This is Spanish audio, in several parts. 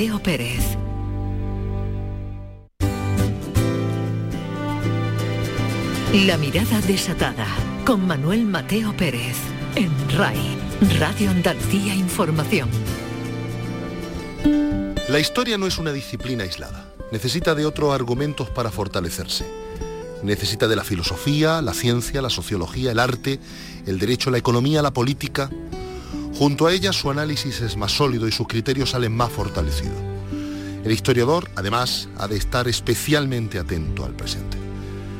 Pérez. La mirada desatada con Manuel Mateo Pérez en RAI, Radio Andalucía Información. La historia no es una disciplina aislada. Necesita de otros argumentos para fortalecerse. Necesita de la filosofía, la ciencia, la sociología, el arte, el derecho, la economía, la política. Junto a ella su análisis es más sólido y sus criterios salen más fortalecidos. El historiador, además, ha de estar especialmente atento al presente.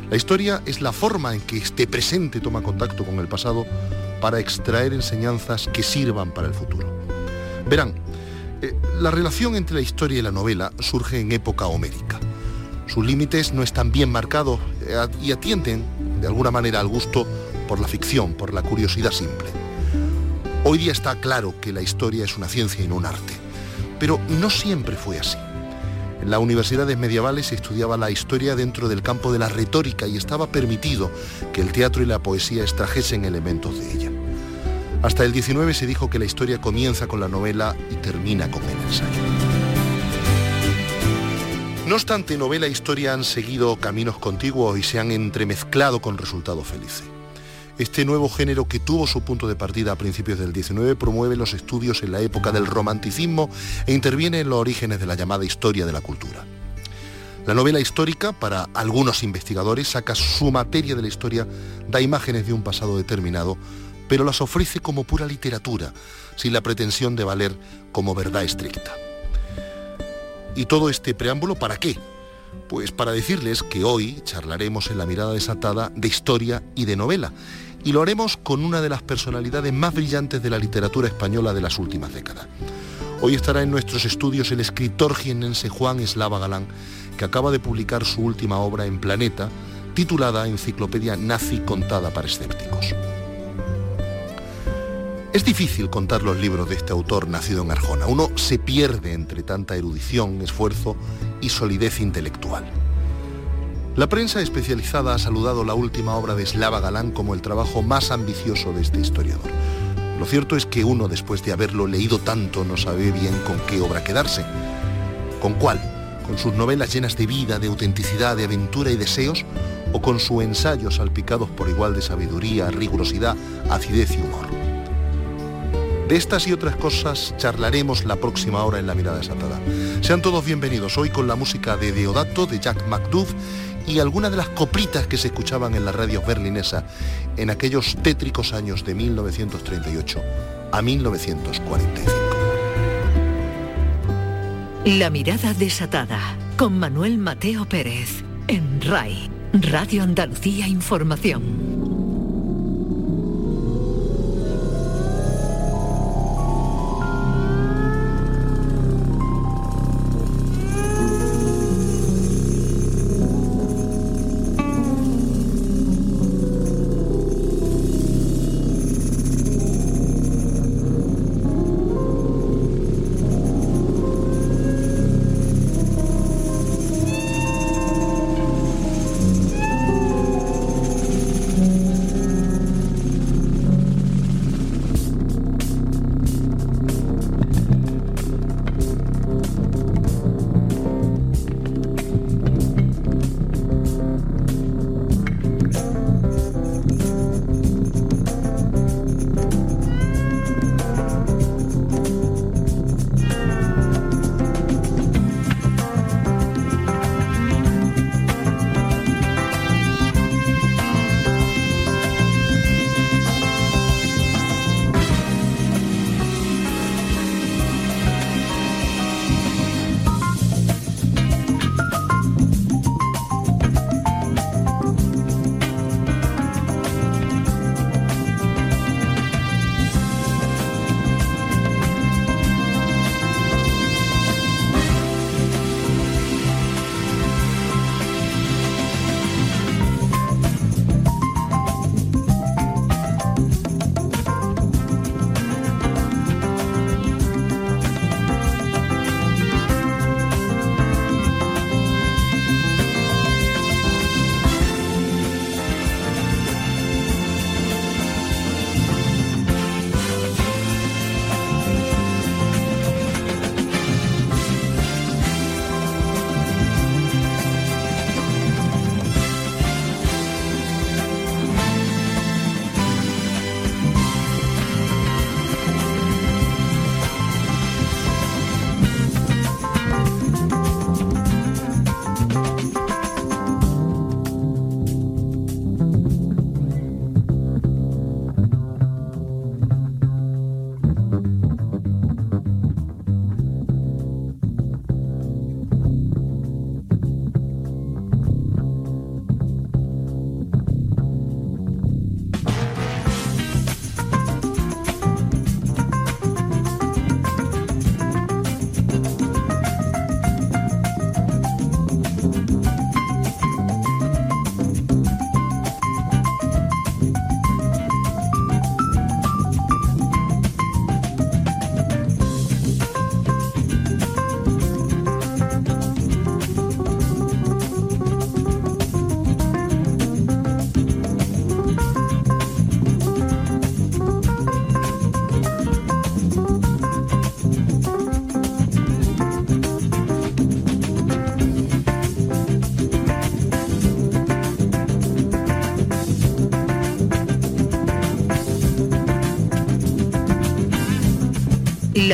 La historia es la forma en que este presente toma contacto con el pasado para extraer enseñanzas que sirvan para el futuro. Verán, eh, la relación entre la historia y la novela surge en época homérica. Sus límites no están bien marcados eh, y atienden, de alguna manera, al gusto por la ficción, por la curiosidad simple. Hoy día está claro que la historia es una ciencia y no un arte, pero no siempre fue así. En las universidades medievales se estudiaba la historia dentro del campo de la retórica y estaba permitido que el teatro y la poesía extrajesen elementos de ella. Hasta el 19 se dijo que la historia comienza con la novela y termina con el ensayo. No obstante, novela e historia han seguido caminos contiguos y se han entremezclado con resultados felices. Este nuevo género que tuvo su punto de partida a principios del 19 promueve los estudios en la época del romanticismo e interviene en los orígenes de la llamada historia de la cultura. La novela histórica, para algunos investigadores, saca su materia de la historia, da imágenes de un pasado determinado, pero las ofrece como pura literatura, sin la pretensión de valer como verdad estricta. ¿Y todo este preámbulo para qué? Pues para decirles que hoy charlaremos en la mirada desatada de historia y de novela, y lo haremos con una de las personalidades más brillantes de la literatura española de las últimas décadas. Hoy estará en nuestros estudios el escritor jienense Juan Eslava Galán, que acaba de publicar su última obra en Planeta, titulada Enciclopedia Nazi contada para escépticos. Es difícil contar los libros de este autor nacido en Arjona. Uno se pierde entre tanta erudición, esfuerzo y solidez intelectual. La prensa especializada ha saludado la última obra de Slava Galán como el trabajo más ambicioso de este historiador. Lo cierto es que uno, después de haberlo leído tanto, no sabe bien con qué obra quedarse. ¿Con cuál? ¿Con sus novelas llenas de vida, de autenticidad, de aventura y deseos? ¿O con sus ensayos salpicados por igual de sabiduría, rigurosidad, acidez y humor? De estas y otras cosas charlaremos la próxima hora en La Mirada Desatada. Sean todos bienvenidos hoy con la música de Deodato, de Jack McDuff y algunas de las coplitas que se escuchaban en la radio berlinesa en aquellos tétricos años de 1938 a 1945. La Mirada Desatada con Manuel Mateo Pérez en RAI, Radio Andalucía Información.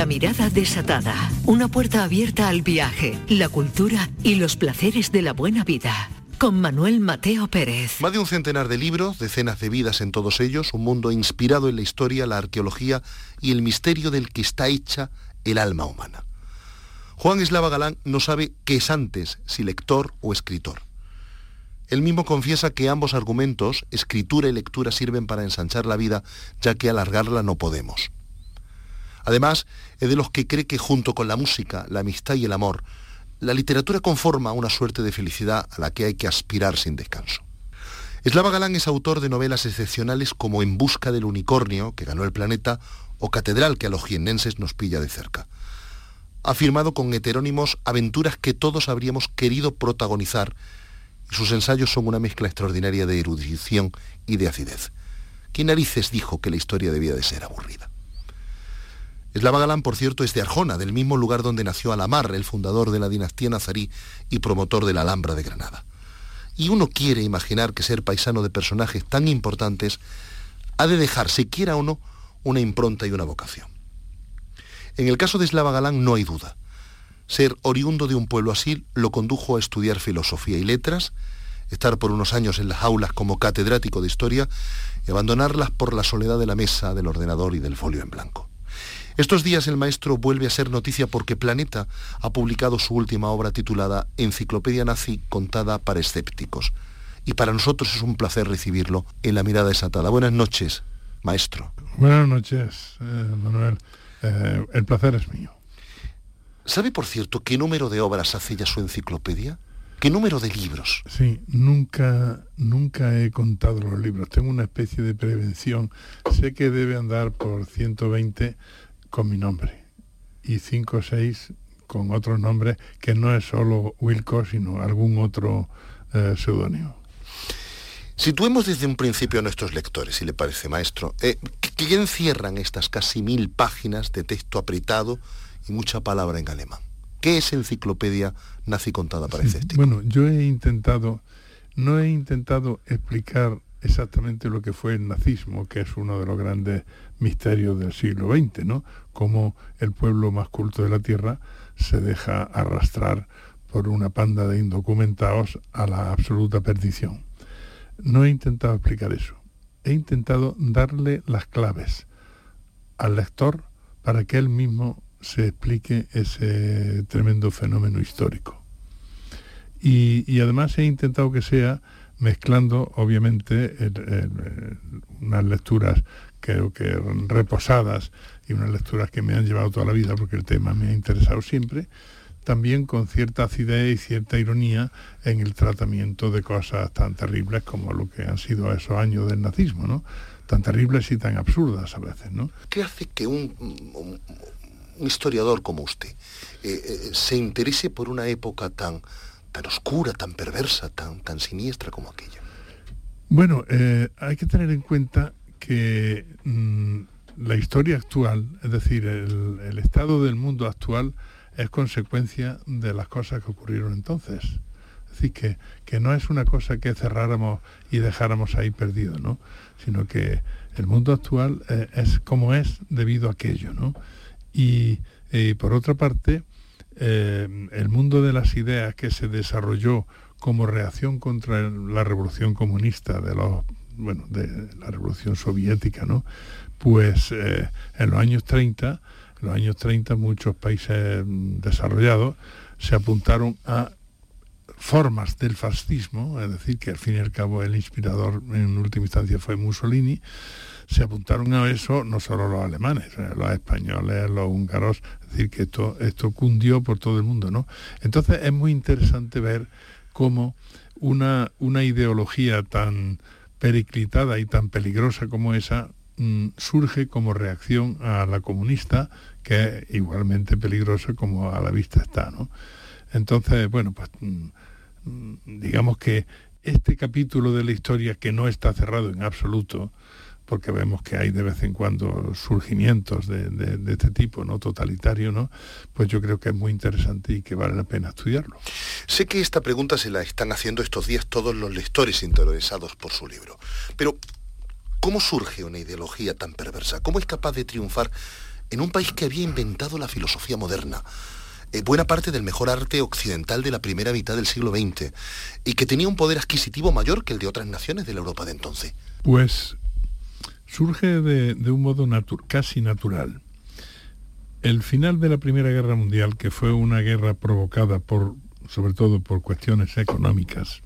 Mirada desatada. Una puerta abierta al viaje, la cultura y los placeres de la buena vida. Con Manuel Mateo Pérez. Más de un centenar de libros, decenas de vidas en todos ellos, un mundo inspirado en la historia, la arqueología y el misterio del que está hecha el alma humana. Juan Eslava Galán no sabe qué es antes, si lector o escritor. Él mismo confiesa que ambos argumentos, escritura y lectura, sirven para ensanchar la vida, ya que alargarla no podemos. Además, es de los que cree que junto con la música, la amistad y el amor, la literatura conforma una suerte de felicidad a la que hay que aspirar sin descanso. Eslava Galán es autor de novelas excepcionales como En busca del unicornio, que ganó el planeta, o Catedral, que a los jiennenses nos pilla de cerca. Ha firmado con heterónimos aventuras que todos habríamos querido protagonizar sus ensayos son una mezcla extraordinaria de erudición y de acidez. ¿Quién narices dijo que la historia debía de ser aburrida? Eslava Galán, por cierto, es de Arjona, del mismo lugar donde nació Alamar, el fundador de la dinastía nazarí y promotor de la Alhambra de Granada. Y uno quiere imaginar que ser paisano de personajes tan importantes ha de dejar, si quiera o no, una impronta y una vocación. En el caso de Eslava Galán no hay duda. Ser oriundo de un pueblo así lo condujo a estudiar filosofía y letras, estar por unos años en las aulas como catedrático de historia y abandonarlas por la soledad de la mesa, del ordenador y del folio en blanco. Estos días el maestro vuelve a ser noticia porque Planeta ha publicado su última obra titulada Enciclopedia Nazi contada para escépticos. Y para nosotros es un placer recibirlo en la mirada desatada. Buenas noches, maestro. Buenas noches, eh, Manuel. Eh, el placer es mío. ¿Sabe, por cierto, qué número de obras hace ya su enciclopedia? ¿Qué número de libros? Sí, nunca, nunca he contado los libros. Tengo una especie de prevención. Sé que debe andar por 120 con mi nombre y 5 o 6 con otros nombres que no es solo Wilco, sino algún otro eh, seudónimo. Situemos desde un principio a nuestros lectores, si le parece, maestro. Eh, ¿Qué encierran estas casi mil páginas de texto apretado y mucha palabra en alemán. ¿Qué es enciclopedia nazi contada para sí, Bueno, yo he intentado, no he intentado explicar exactamente lo que fue el nazismo, que es uno de los grandes misterios del siglo XX, ¿no? Cómo el pueblo más culto de la tierra se deja arrastrar por una panda de indocumentados a la absoluta perdición. No he intentado explicar eso. He intentado darle las claves al lector para que él mismo se explique ese tremendo fenómeno histórico. Y, además he intentado que sea mezclando, obviamente, unas lecturas creo que reposadas y unas lecturas que me han llevado toda la vida porque el tema me ha interesado siempre, también con cierta acidez y cierta ironía en el tratamiento de cosas tan terribles como lo que han sido esos años del nazismo, ¿no? Tan terribles y tan absurdas a veces, ¿no? ¿Qué hace que un historiador como usted eh, eh, se interese por una época tan, tan oscura, tan perversa, tan, tan siniestra como aquella? Bueno, eh, hay que tener en cuenta que mm, la historia actual, es decir, el, estado del mundo actual, es consecuencia de las cosas que ocurrieron entonces. Es decir, que, que no es una cosa que cerráramos y dejáramos ahí perdido, ¿no? Sino que el mundo actual es como es debido a aquello, ¿no? Y eh, por otra parte, eh, el mundo de las ideas que se desarrolló como reacción contra la revolución comunista de los bueno, de la revolución soviética, ¿no? Pues eh, en los años 30, en los años 30 muchos países desarrollados se apuntaron a formas del fascismo, es decir, que al fin y al cabo el inspirador en última instancia fue Mussolini, se apuntaron a eso no solo los alemanes, eh, los españoles, los húngaros, decir, que esto, esto cundió por todo el mundo, ¿no? Entonces es muy interesante ver cómo una, una ideología tan periclitada y tan peligrosa como esa mm, surge como reacción a la comunista, que es igualmente peligrosa como a la vista está, ¿no? Entonces, bueno, pues mm, mm, digamos que este capítulo de la historia que no está cerrado en absoluto, porque vemos que hay de vez en cuando surgimientos de, este tipo, ¿no? Totalitario, ¿no? Pues yo creo que es muy interesante y que vale la pena estudiarlo. Sé que esta pregunta se la están haciendo estos días todos los lectores interesados por su libro. Pero, ¿cómo surge una ideología tan perversa? ¿Cómo es capaz de triunfar en un país que había inventado la filosofía moderna, eh, buena parte del mejor arte occidental de la primera mitad del siglo XX, y que tenía un poder adquisitivo mayor que el de otras naciones de la Europa de entonces. Pues surge de, un modo casi natural. El final de la Primera Guerra Mundial, que fue una guerra provocada por, sobre todo por cuestiones económicas,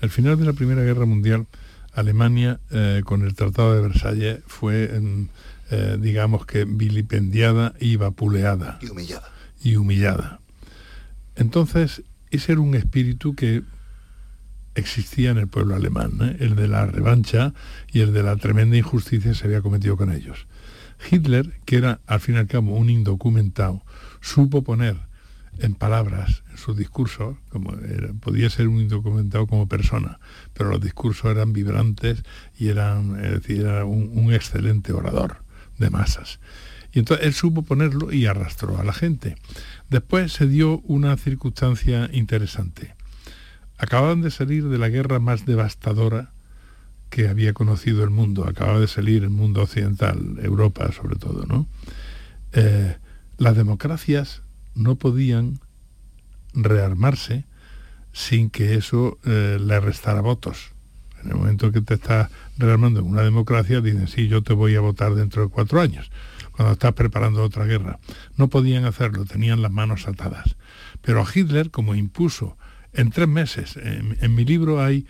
el final de la Primera Guerra Mundial, Alemania, eh, con el Tratado de Versalles, fue, eh, digamos que, vilipendiada y vapuleada. Y humillada. Y humillada. Entonces, ese era un espíritu que existía en el pueblo alemán, ¿eh? el de la revancha y el de la tremenda injusticia que se había cometido con ellos. Hitler, que era al fin y al cabo un indocumentado, supo poner en palabras, en sus discursos, como podía ser un indocumentado como persona, pero los discursos eran vibrantes y eran, era un excelente orador de masas. Y entonces él supo ponerlo y arrastró a la gente. Después se dio una circunstancia interesante acababan de salir de la guerra más devastadora que había conocido el mundo, acababa de salir el mundo occidental, Europa sobre todo, ¿no? Eh, las democracias no podían rearmarse sin que eso eh, le restara votos. En el momento que te estás rearmando en una democracia, dicen, sí, yo te voy a votar dentro de cuatro años, cuando estás preparando otra guerra. No podían hacerlo, tenían las manos atadas. Pero a Hitler, como impuso en tres meses. En, mi libro hay,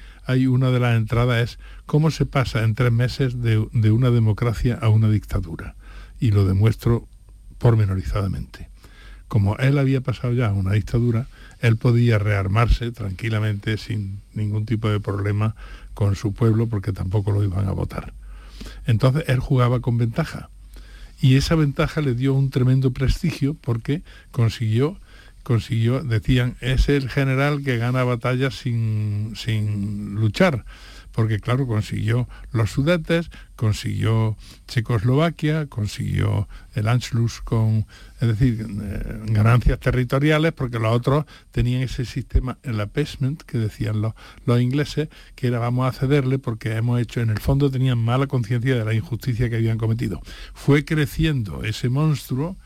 una de las entradas, es cómo se pasa en tres meses de, una democracia a una dictadura. Y lo demuestro pormenorizadamente. Como él había pasado ya a una dictadura, él podía rearmarse tranquilamente sin ningún tipo de problema con su pueblo porque tampoco lo iban a votar. Entonces él jugaba con ventaja. Y esa ventaja le dio un tremendo prestigio porque consiguió consiguió, decían, es el general que gana batallas sin, sin luchar, porque claro, consiguió los Sudetes, consiguió Checoslovaquia, consiguió el Anschluss con, es decir, eh, ganancias territoriales, porque los otros tenían ese sistema, el appeasement, que decían los, los ingleses, que era vamos a cederle porque hemos hecho, en el fondo tenían mala conciencia de la injusticia que habían cometido. Fue creciendo ese monstruo,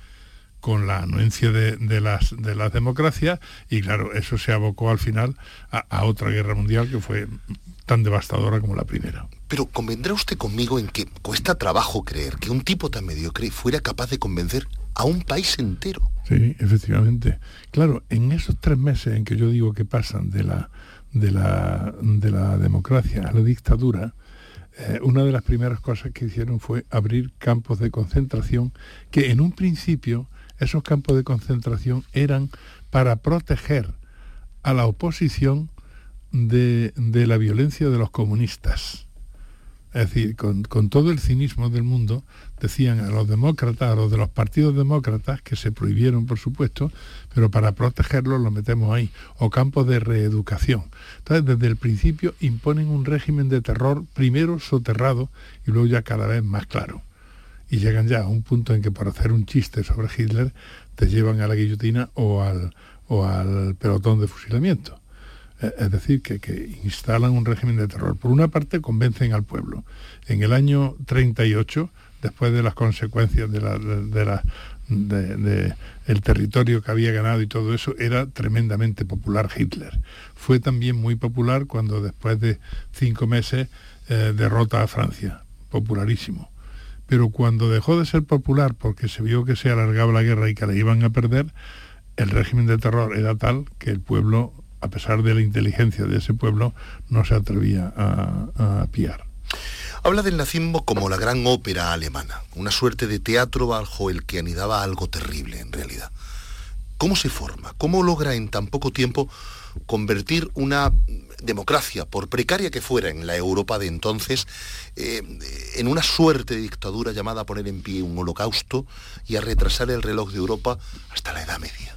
con la anuencia de, las, de las democracias y claro, eso se abocó al final a, otra guerra mundial que fue tan devastadora como la primera. Pero convendrá usted conmigo en que cuesta trabajo creer que un tipo tan mediocre fuera capaz de convencer a un país entero. Sí, efectivamente. Claro, en esos tres meses en que yo digo que pasan de la, de la, de la democracia a la dictadura, eh, una de las primeras cosas que hicieron fue abrir campos de concentración que en un principio esos campos de concentración eran para proteger a la oposición de, la violencia de los comunistas. Es decir, con, todo el cinismo del mundo, decían a los demócratas, a los de los partidos demócratas, que se prohibieron, por supuesto, pero para protegerlos lo metemos ahí, o campos de reeducación. Entonces, desde el principio imponen un régimen de terror, primero soterrado y luego ya cada vez más claro y llegan ya a un punto en que por hacer un chiste sobre Hitler te llevan a la guillotina o al, o al pelotón de fusilamiento. Eh, es decir, que, instalan un régimen de terror. Por una parte, convencen al pueblo. En el año 38, después de las consecuencias de, la, de, el territorio que había ganado y todo eso, era tremendamente popular Hitler. Fue también muy popular cuando después de cinco meses eh, derrota a Francia. Popularísimo pero cuando dejó de ser popular porque se vio que se alargaba la guerra y que la iban a perder, el régimen de terror era tal que el pueblo, a pesar de la inteligencia de ese pueblo, no se atrevía a, a piar. Habla del nazismo como la gran ópera alemana, una suerte de teatro bajo el que anidaba algo terrible en realidad. ¿Cómo se forma? ¿Cómo logra en tan poco tiempo convertir una democracia, por precaria que fuera en la Europa de entonces, eh, en una suerte de dictadura llamada a poner en pie un holocausto y a retrasar el reloj de Europa hasta la Edad Media.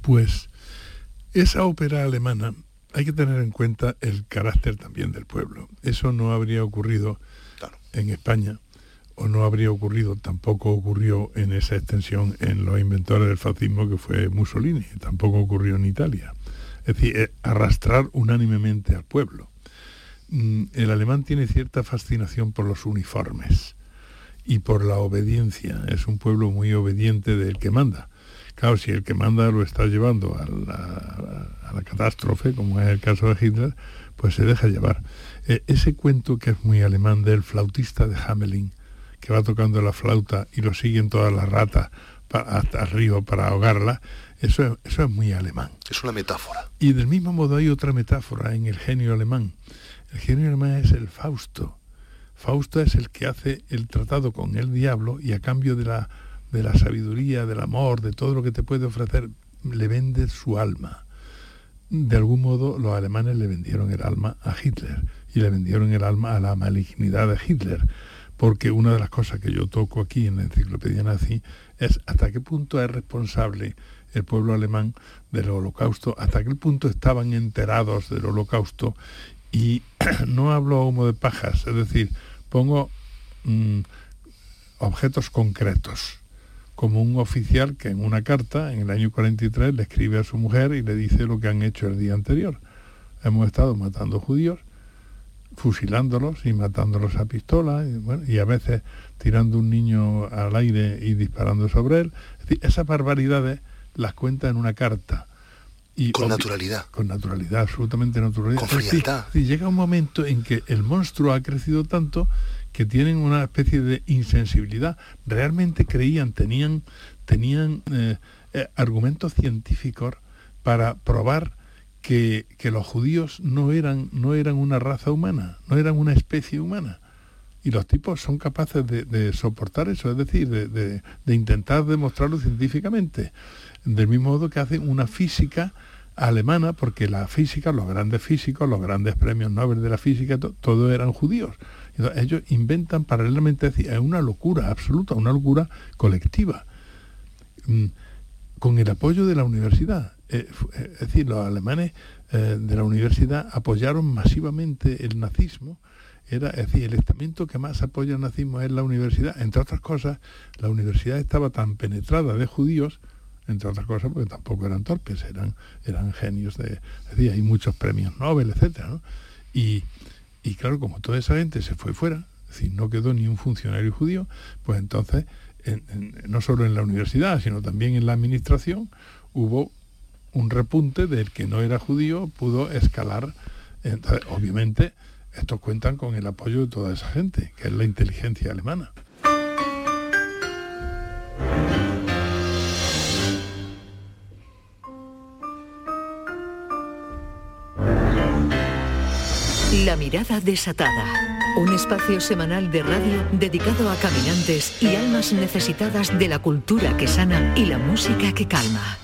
Pues esa ópera alemana hay que tener en cuenta el carácter también del pueblo. Eso no habría ocurrido en España o no habría ocurrido, tampoco ocurrió en esa extensión en los inventores del fascismo que fue Mussolini, tampoco ocurrió en Italia. Es decir, eh, arrastrar unánimemente al pueblo. Mm, el alemán tiene cierta fascinación por los uniformes y por la obediencia. Es un pueblo muy obediente del que manda. Claro, si el que manda lo está llevando a la, catástrofe, como es el caso de Hitler, pues se deja llevar. E, ese cuento que es muy alemán del flautista de Hamelin, que va tocando la flauta y lo siguen todas las ratas hasta el río para ahogarla, eso, eso es muy alemán. Es una metáfora. Y del mismo modo hay otra metáfora en el genio alemán. El genio alemán es el Fausto. Fausto es el que hace el tratado con el diablo y a cambio de la, de la sabiduría, del amor, de todo lo que te puede ofrecer, le vende su alma. De algún modo los alemanes le vendieron el alma a Hitler y le vendieron el alma a la malignidad de Hitler porque una de las cosas que yo toco aquí en la enciclopedia nazi es hasta qué punto es responsable el pueblo alemán del holocausto, hasta qué punto estaban enterados del holocausto y no hablo humo de pajas, es decir, pongo mm, objetos concretos, como un oficial que en una carta en el año 43 le escribe a su mujer y le dice lo que han hecho el día anterior. Hemos estado matando judíos fusilándolos y matándolos a pistola y, a veces tirando un niño al aire y disparando sobre él. esas barbaridades las cuenta en una carta. Y con naturalidad. Con naturalidad, absolutamente naturalidad. Con frialdad. llega un momento en que el monstruo ha crecido tanto que tienen una especie de insensibilidad. Realmente creían, tenían, tenían eh, eh, argumentos científicos para probar que, los judíos no eran, no eran una raza humana, no eran una especie humana. Y los tipos son capaces de, soportar eso, es decir, de, intentar demostrarlo científicamente. Del mismo modo que hacen una física alemana, porque la física, los grandes físicos, los grandes premios Nobel de la física, todos eran judíos. ellos inventan paralelamente, es una locura absoluta, una locura colectiva, mm, con el apoyo de la universidad. Eh, eh, es decir, los alemanes eh, de la universidad apoyaron masivamente el nazismo. Era, es decir, el estamento que más apoya el nazismo es la universidad. Entre otras cosas, la universidad estaba tan penetrada de judíos, entre otras cosas porque tampoco eran torpes, eran, eran genios de... Decir, hay muchos premios Nobel, etc. Y, y claro, como toda esa gente se fue fuera, es decir, no quedó ni un funcionario judío, pues entonces, no solo en la universidad, sino también en la administración, hubo un repunte del que no era judío pudo escalar. Obviamente, estos cuentan con el apoyo de toda esa gente, que es la inteligencia alemana. La mirada desatada. Un espacio semanal de radio dedicado a caminantes y almas necesitadas de la cultura que sana y la música que calma.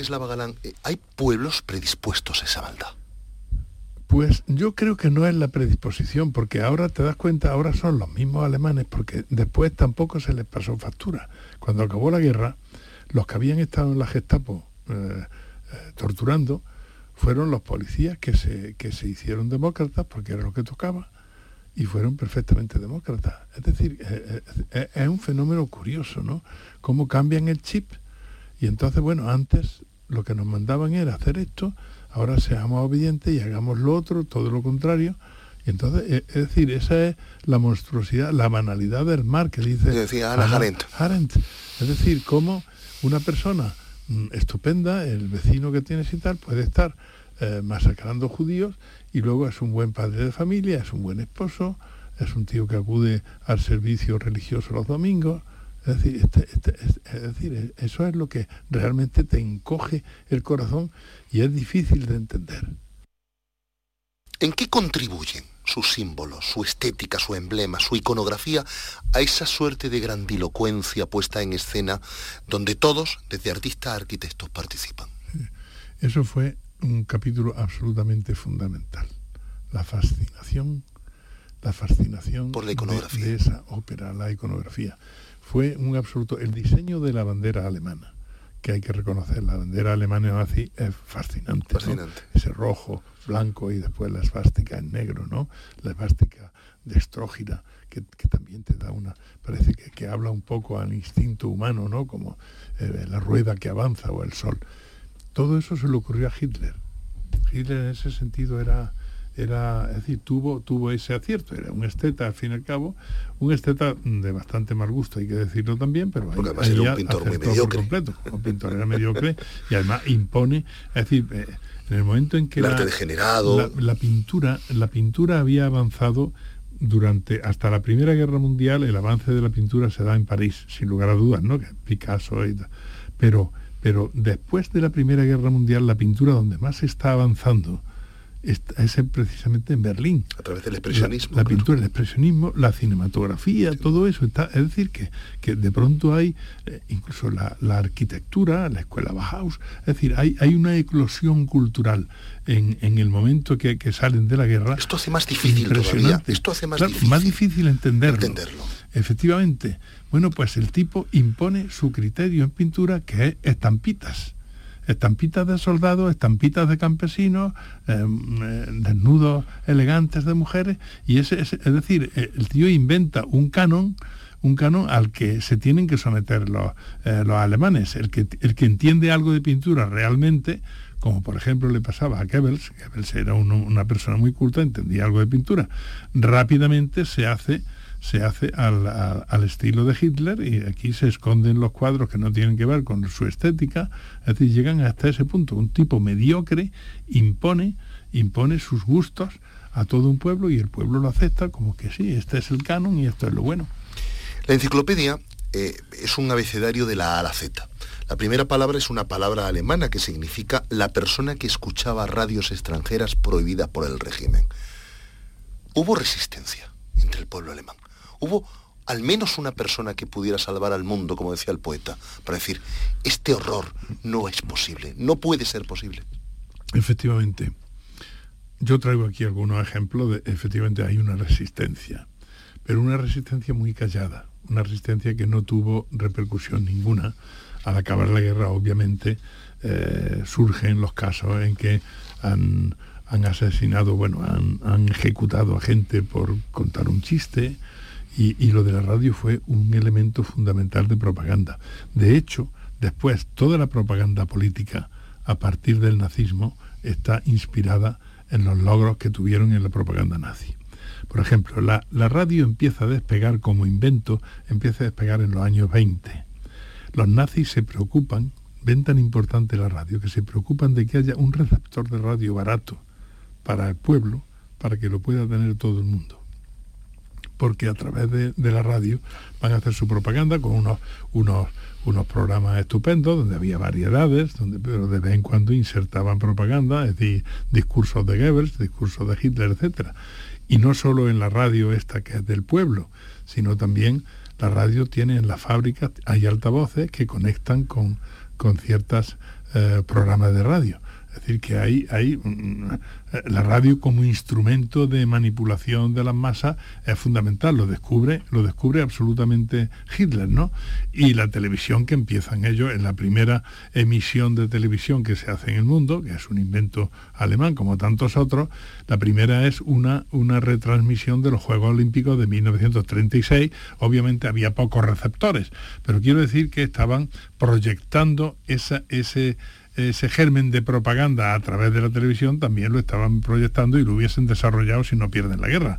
Eslava Galán, eh, ¿hay pueblos predispuestos a esa maldad? Pues yo creo que no es la predisposición, porque ahora te das cuenta, ahora son los mismos alemanes, porque después tampoco se les pasó factura. Cuando acabó la guerra, los que habían estado en la Gestapo eh, eh, torturando fueron los policías que se, que se hicieron demócratas, porque era lo que tocaba, y fueron perfectamente demócratas. Es decir, es un fenómeno curioso, ¿no? Cómo cambian el chip. Y entonces, bueno, antes lo que nos mandaban era hacer esto, ahora seamos obedientes y hagamos lo otro, todo lo contrario. Y entonces, eh, es decir, esa es la monstruosidad, la banalidad del mar que dice Decía Ana Arendt. Arendt. Es decir, cómo una persona mm, estupenda, el vecino que tienes y tal, puede estar eh, masacrando judíos y luego es un buen padre de familia, es un buen esposo, es un tío que acude al servicio religioso los domingos. Es decir, este- este- es, es decir, eso es lo que realmente te encoge el corazón y es difícil de entender. ¿En qué contribuyen sus símbolos, su estética, su emblema, su iconografía a esa suerte de grandilocuencia puesta en escena donde todos, desde artistas a arquitectos, participan? Eso fue un capítulo absolutamente fundamental. La fascinación, la fascinación Por la de- iconografía. De, esa ópera, la iconografía. Fue un absoluto. El diseño de la bandera alemana, que hay que reconocer, la bandera alemana nazi es fascinante. Ese rojo, blanco y después la esvástica en negro, ¿no? La esvástica de estrógira, que, que también te da una. Parece que, que habla un poco al instinto humano, ¿no? Como eh, la rueda que avanza o el sol. Todo eso se le ocurrió a Hitler. Hitler en ese sentido era, era es decir, tuvo, tuvo ese acierto, era un esteta al fin y al cabo, un esteta de bastante mal gusto, hay que decirlo también, pero ahí- además ahí era un ya pintor muy acertó por mediocre. completo. Un pintor era mediocre y además impone, es decir, eh, en el momento en que El la, arte degenerado. la, la pintura, la pintura había avanzado durante hasta la Primera Guerra Mundial, el avance de la pintura se da en París, sin lugar a dudas, ¿no? Que Picasso y tal. Pero, pero después de la Primera Guerra Mundial, la pintura donde más está avanzando es, es en- precisamente en Berlín. A través del expresionismo. la pintura, el expresionismo, la cinematografía, todo eso está. Es decir, que, que de pronto hay eh, incluso la, la arquitectura, la escuela Bauhaus, es decir, hay, hay una eclosión cultural en, en el momento que, que salen de la guerra. Esto hace más difícil todavía. Esto hace más Claro, difícil. más difícil entenderlo. entenderlo. Efectivamente. Bueno, pues el tipo impone su criterio en pintura que es estampitas. Estampitas de soldados, estampitas de campesinos, eh, eh, desnudos elegantes de mujeres, y ese, ese- es decir, eh, el tío inventa un canon, un canon al que se tienen que someter los, los alemanes. El que, el que entiende algo de pintura realmente, como por ejemplo le pasaba a Goebbels, Goebbels era una persona muy culta, entendía algo de pintura, rápidamente se hace se hace al, al- estilo de Hitler y aquí se esconden los cuadros que no tienen que ver con su estética, es decir, llegan hasta ese punto. Un tipo mediocre impone, impone sus gustos a todo un pueblo y el pueblo lo acepta como que sí, este es el canon y esto es lo bueno. La enciclopedia eh, es un abecedario de la A a la Z. La primera palabra es una palabra alemana que significa la persona que escuchaba radios extranjeras prohibidas por el régimen. Hubo resistencia entre el pueblo alemán. Hubo al menos una persona que pudiera salvar al mundo, como decía el poeta, para decir, este horror no es posible, no puede ser posible. Efectivamente. yo traigo aquí algunos ejemplos de, efectivamente, hay una resistencia, pero una resistencia muy callada, una resistencia que no tuvo repercusión ninguna. Al acabar la guerra, obviamente, eh, surgen los casos en que han, asesinado, bueno, han, ejecutado a gente por contar un chiste, y, lo de la radio fue un elemento fundamental de propaganda. De hecho, después toda la propaganda política a partir del nazismo está inspirada en los logros que tuvieron en la propaganda nazi. Por ejemplo, la, radio empieza a despegar como invento, empieza a despegar en los años 20. Los nazis se preocupan, ven tan importante la radio, que se preocupan de que haya un receptor de radio barato para el pueblo, para que lo pueda tener todo el mundo. Porque a través de, la radio van a hacer su propaganda con unos, unos unos programas estupendos donde había variedades, donde, pero de vez en cuando insertaban propaganda, es decir, discursos de Goebbels, discursos de Hitler, etc. Y no solo en la radio esta que es del pueblo, sino también la radio tiene en las fábricas, hay altavoces que conectan con, con ciertos eh, programas de radio. Es decir, que hay, hay mm, la radio como instrumento de manipulación de las masas es fundamental, lo descubre, lo descubre absolutamente Hitler, ¿no? Y la televisión que empiezan ellos en la primera emisión de televisión que se hace en el mundo, que es un invento alemán como tantos otros, la primera es una, una retransmisión de los Juegos Olímpicos de 1936. Obviamente había pocos receptores, pero quiero decir que estaban proyectando esa, ese ese germen de propaganda a través de la televisión también lo estaban proyectando y lo hubiesen desarrollado si no pierden la guerra.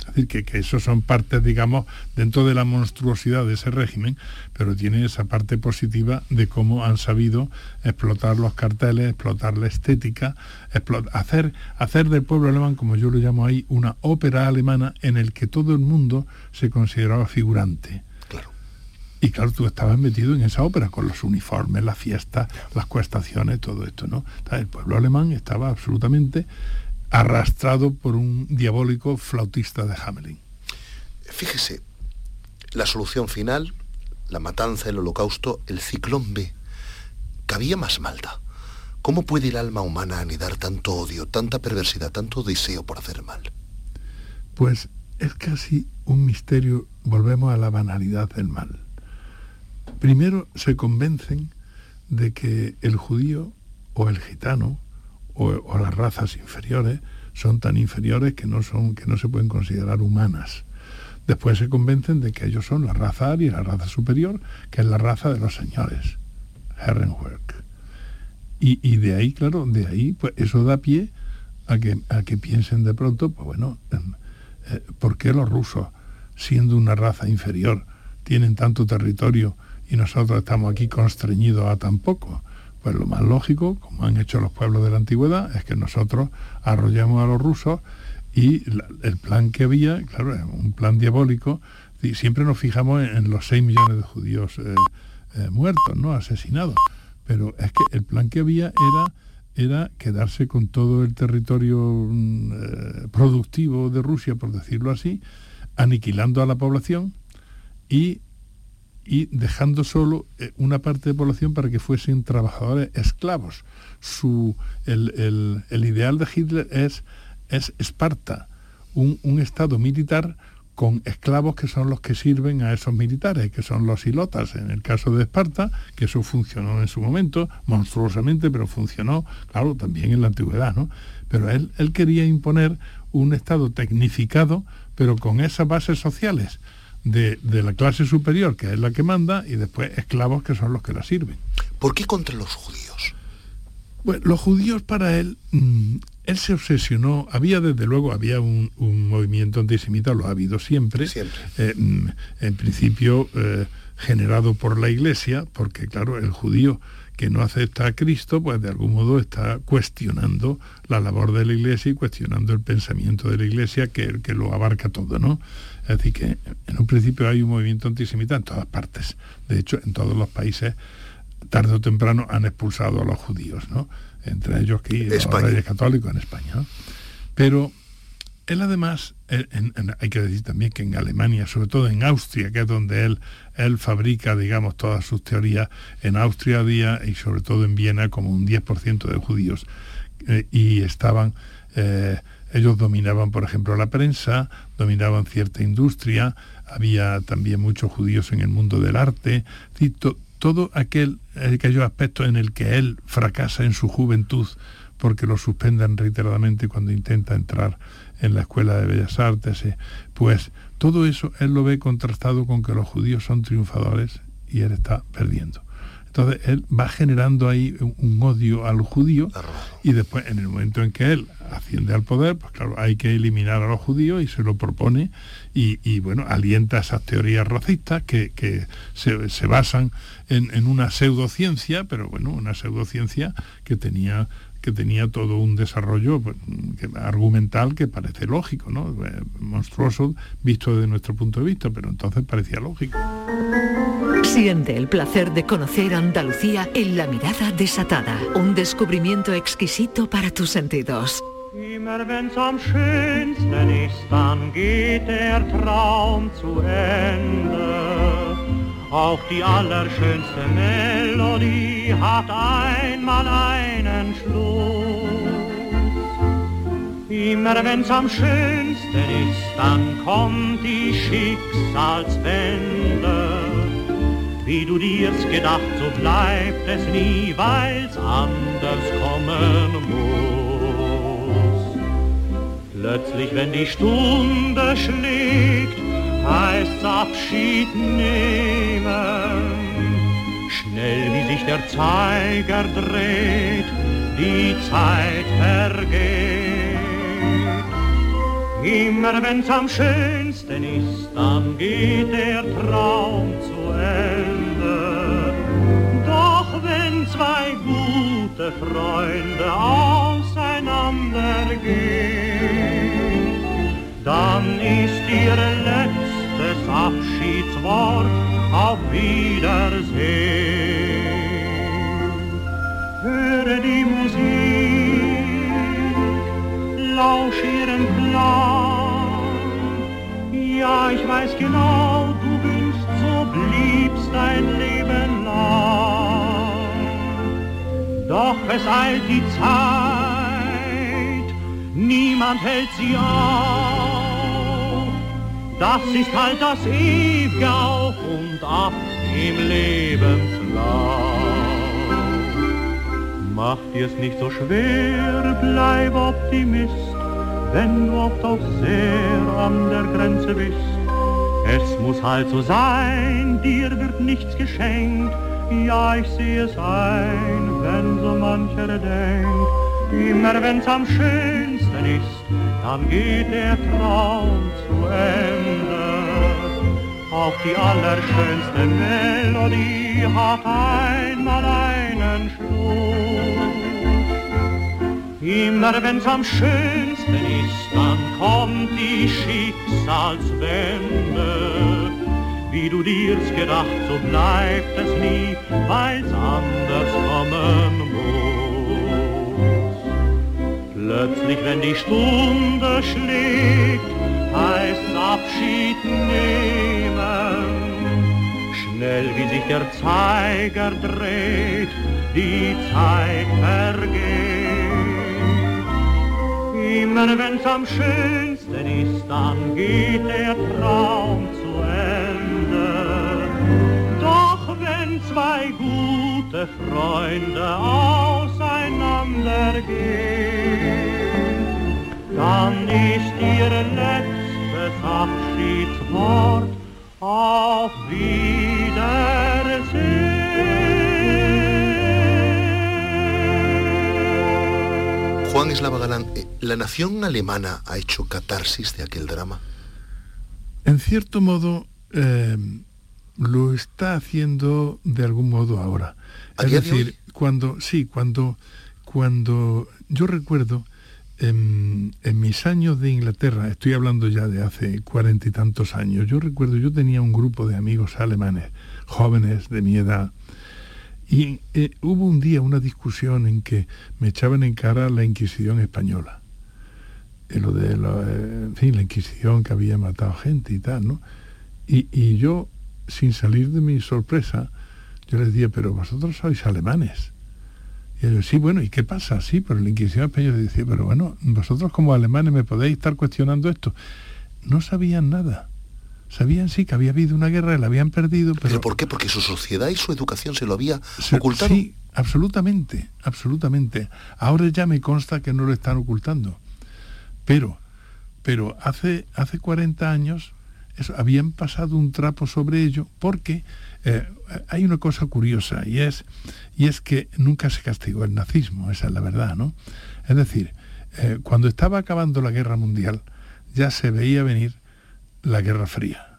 Es decir, que, eso son partes, digamos, dentro de la monstruosidad de ese régimen, pero tiene esa parte positiva de cómo han sabido explotar los carteles, explotar la estética, hacer, hacer del pueblo alemán, como yo lo llamo ahí, una ópera alemana en el que todo el mundo se consideraba figurante y claro, tú estabas metido en esa ópera con los uniformes, la fiesta, las cuestaciones, todo esto, ¿no? El pueblo alemán estaba absolutamente arrastrado por un diabólico flautista de Hamelin. Fíjese, la solución final, la matanza, el holocausto, el ciclón B, cabía más maldad. ¿Cómo puede el alma humana anidar tanto odio, tanta perversidad, tanto deseo por hacer mal? Pues es casi un misterio, volvemos a la banalidad del mal. Primero se convencen de que el judío o el gitano o, las razas inferiores son tan inferiores que no, son, que no se pueden considerar humanas. Después se convencen de que ellos son la raza aria, la raza superior, que es la raza de los señores, Herrenwerk. Y, y, de ahí, claro, de ahí, pues eso da pie a que, a que piensen de pronto, pues bueno, eh, ¿por qué los rusos, siendo una raza inferior, tienen tanto territorio y nosotros estamos aquí constreñidos a tan poco. Pues lo más lógico, como han hecho los pueblos de la antigüedad, es que nosotros arrollemos a los rusos y el plan que había, claro, es un plan diabólico, y siempre nos fijamos en, los 6 millones de judíos eh, eh, muertos, ¿no? asesinados. Pero es que el plan que había era era quedarse con todo el territorio mm, eh, productivo de Rusia, por decirlo así, aniquilando a la población y y dejando solo eh, una parte de población para que fuesen trabajadores esclavos. Su, el, ideal de Hitler es, es Esparta, un, estado militar con esclavos que son los que sirven a esos militares, que son los hilotas, en el caso de Esparta, que eso funcionó en su momento, monstruosamente, pero funcionó, claro, también en la antigüedad, ¿no? Pero él, él quería imponer un estado tecnificado, pero con esas bases sociales, de, la clase superior, que es la que manda, y después esclavos, que son los que la sirven. ¿Por qué contra los judíos? Bueno, los judíos para él, mm, él se obsesionó, había desde luego, había un, movimiento antisemita, lo ha habido siempre, eh, mm, en principio eh, generado por la iglesia, porque claro, el judío que no acepta a Cristo, pues de algún modo está cuestionando la labor de la iglesia y cuestionando el pensamiento de la iglesia que, que lo abarca todo, ¿no? Es decir, que en un principio hay un movimiento antisemita en todas partes. De hecho, en todos los países, tarde o temprano, han expulsado a los judíos, ¿no? Entre ellos aquí los reyes católicos en España. Pero él además, hay que decir también que en Alemania, sobre todo en Austria, que es donde él, él fabrica, digamos, todas sus teorías, en Austria había, y sobre todo en Viena, como un 10% de judíos, eh, y estaban eh, ellos dominaban, por ejemplo, la prensa, dominaban cierta industria, había también muchos judíos en el mundo del arte, todo aquel, aquellos aspectos en el que él fracasa en su juventud porque lo suspendan reiteradamente cuando intenta entrar en la Escuela de Bellas Artes, eh, pues todo eso él lo ve contrastado con que los judíos son triunfadores y él está perdiendo. Entonces él va generando ahí un odio al judío y después en el momento en que él asciende al poder, pues claro, hay que eliminar a los judíos y se lo propone y, bueno, alienta esas teorías racistas que, se, basan en, en, una pseudociencia, pero bueno, una pseudociencia que tenía que tenía todo un desarrollo pues, argumental que parece lógico, ¿no? Eh, monstruoso visto desde nuestro punto de vista, pero entonces parecía lógico. Siente el placer de conocer Andalucía en la mirada desatada, un descubrimiento exquisito para tus sentidos. Immer wenn's am schönsten ist, dann geht der Traum zu Ende. Auch die allerschönste Melodie hat einmal einen Schluss. Immer wenn's am schönsten ist, dann kommt die Schicksalswende. Wie du dir's gedacht, so bleibt es nie, weil's anders kommen muss. Plötzlich, wenn die Stunde schlägt, heißt's Abschied nehmen. Schnell wie sich der Zeiger dreht, die Zeit vergeht. Immer wenn's am schönsten ist, dann geht der Traum zu Ende. Doch wenn zwei gute Freunde auseinandergehen, dann ist ihr letztes Abschiedswort auf Wiedersehen. Höre die Musik, lausch ihren Klang. Ja, ich weiß genau, du wünschst, so bliebst dein Leben lang. Doch es eilt die Zeit, niemand hält sie auf das ist halt das ewige Auf und Ab im Lebenslauf. Mach dir's nicht so schwer, bleib Optimist, wenn du oft auch sehr an der Grenze bist. Es muss halt so sein, dir wird nichts geschenkt, ja, ich sehe es ein, wenn so mancher denkt, immer wenn's am schönsten ist, dann geht der Traum zu Ende. Auch die allerschönste Melodie hat einmal einen Schluss. Immer wenn's am schönsten ist, kommt die Schicksalswende. Wie du dir's gedacht, so bleibt es nie, weil's anders kommen Plötzlich, wenn die Stunde schlägt, heißt Abschied nehmen. Schnell wie sich der Zeiger dreht, die Zeit vergeht. Immer wenn's am schönsten ist, dann geht der Traum zu Ende. Doch wenn zwei gute Freunde auseinandergehen, dann ist ihr letztes Abschiedswort auf Wiedersehen. Galán, eh, ¿la nación alemana ha hecho catarsis de aquel drama? En cierto modo, eh, lo está haciendo de algún modo ahora. es decir, cuando, sí, cuando, cuando yo recuerdo en, mis años de Inglaterra, estoy hablando ya de hace cuarenta y tantos años, yo recuerdo, yo tenía un grupo de amigos alemanes, jóvenes de mi edad, y eh, hubo un día una discusión en que me echaban en cara la Inquisición española. lo de, eh, fin, la Inquisición que había matado gente y tal, ¿no? Y, y yo, sin salir de mi sorpresa, yo les decía, pero vosotros sois alemanes. Y ellos, sí, bueno, ¿y qué pasa? Sí, pero la Inquisición española decía, pero bueno, vosotros como alemanes me podéis estar cuestionando esto. No sabían nada. Sabían sí que había habido una guerra, la habían perdido, pero... ¿Pero por qué? Porque su sociedad y su educación se lo había ocultado. Sí, absolutamente, absolutamente. Ahora ya me consta que no lo están ocultando. Pero, pero hace, hace 40 años eso, habían pasado un trapo sobre ello porque eh, hay una cosa curiosa y es, y es que nunca se castigó el nazismo, esa es la verdad, ¿no? Es decir, eh, cuando estaba acabando la guerra mundial ya se veía venir la Guerra Fría.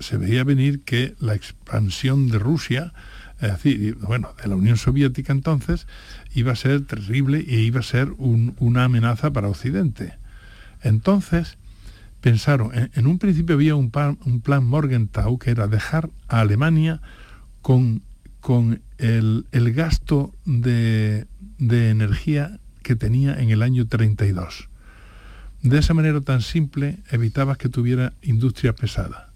Se veía venir que la expansión de Rusia, es decir, bueno, de la Unión Soviética entonces, iba a ser terrible e iba a ser una amenaza para Occidente. Entonces, pensaron, en, un principio había un, plan Morgenthau que era dejar a Alemania con, con el, gasto de, energía que tenía en el año 32. De esa manera tan simple evitabas que tuviera industria pesada.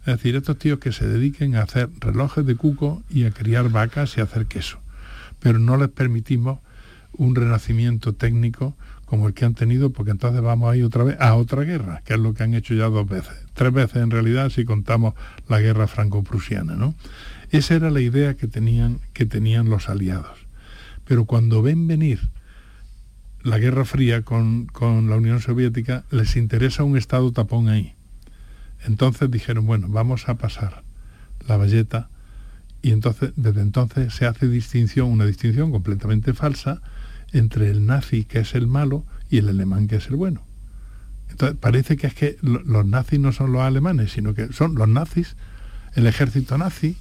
Es decir, estos tíos que se dediquen a hacer relojes de cuco y a criar vacas y a hacer queso. Pero no les permitimos un renacimiento técnico como el que han tenido, porque entonces vamos a ir otra vez a otra guerra, que es lo que han hecho ya dos veces, tres veces en realidad si contamos la guerra franco-prusiana, ¿no? Esa era la idea que tenían, que tenían los aliados. Pero cuando ven venir la Guerra Fría con, con la Unión Soviética, les interesa un Estado tapón ahí. Entonces dijeron, bueno, vamos a pasar la valleta y entonces desde entonces se hace distinción, una distinción completamente falsa, entre el nazi, que es el malo, y el alemán, que es el bueno. Entonces, parece que es que los nazis no son los alemanes, sino que son los nazis, el ejército nazi,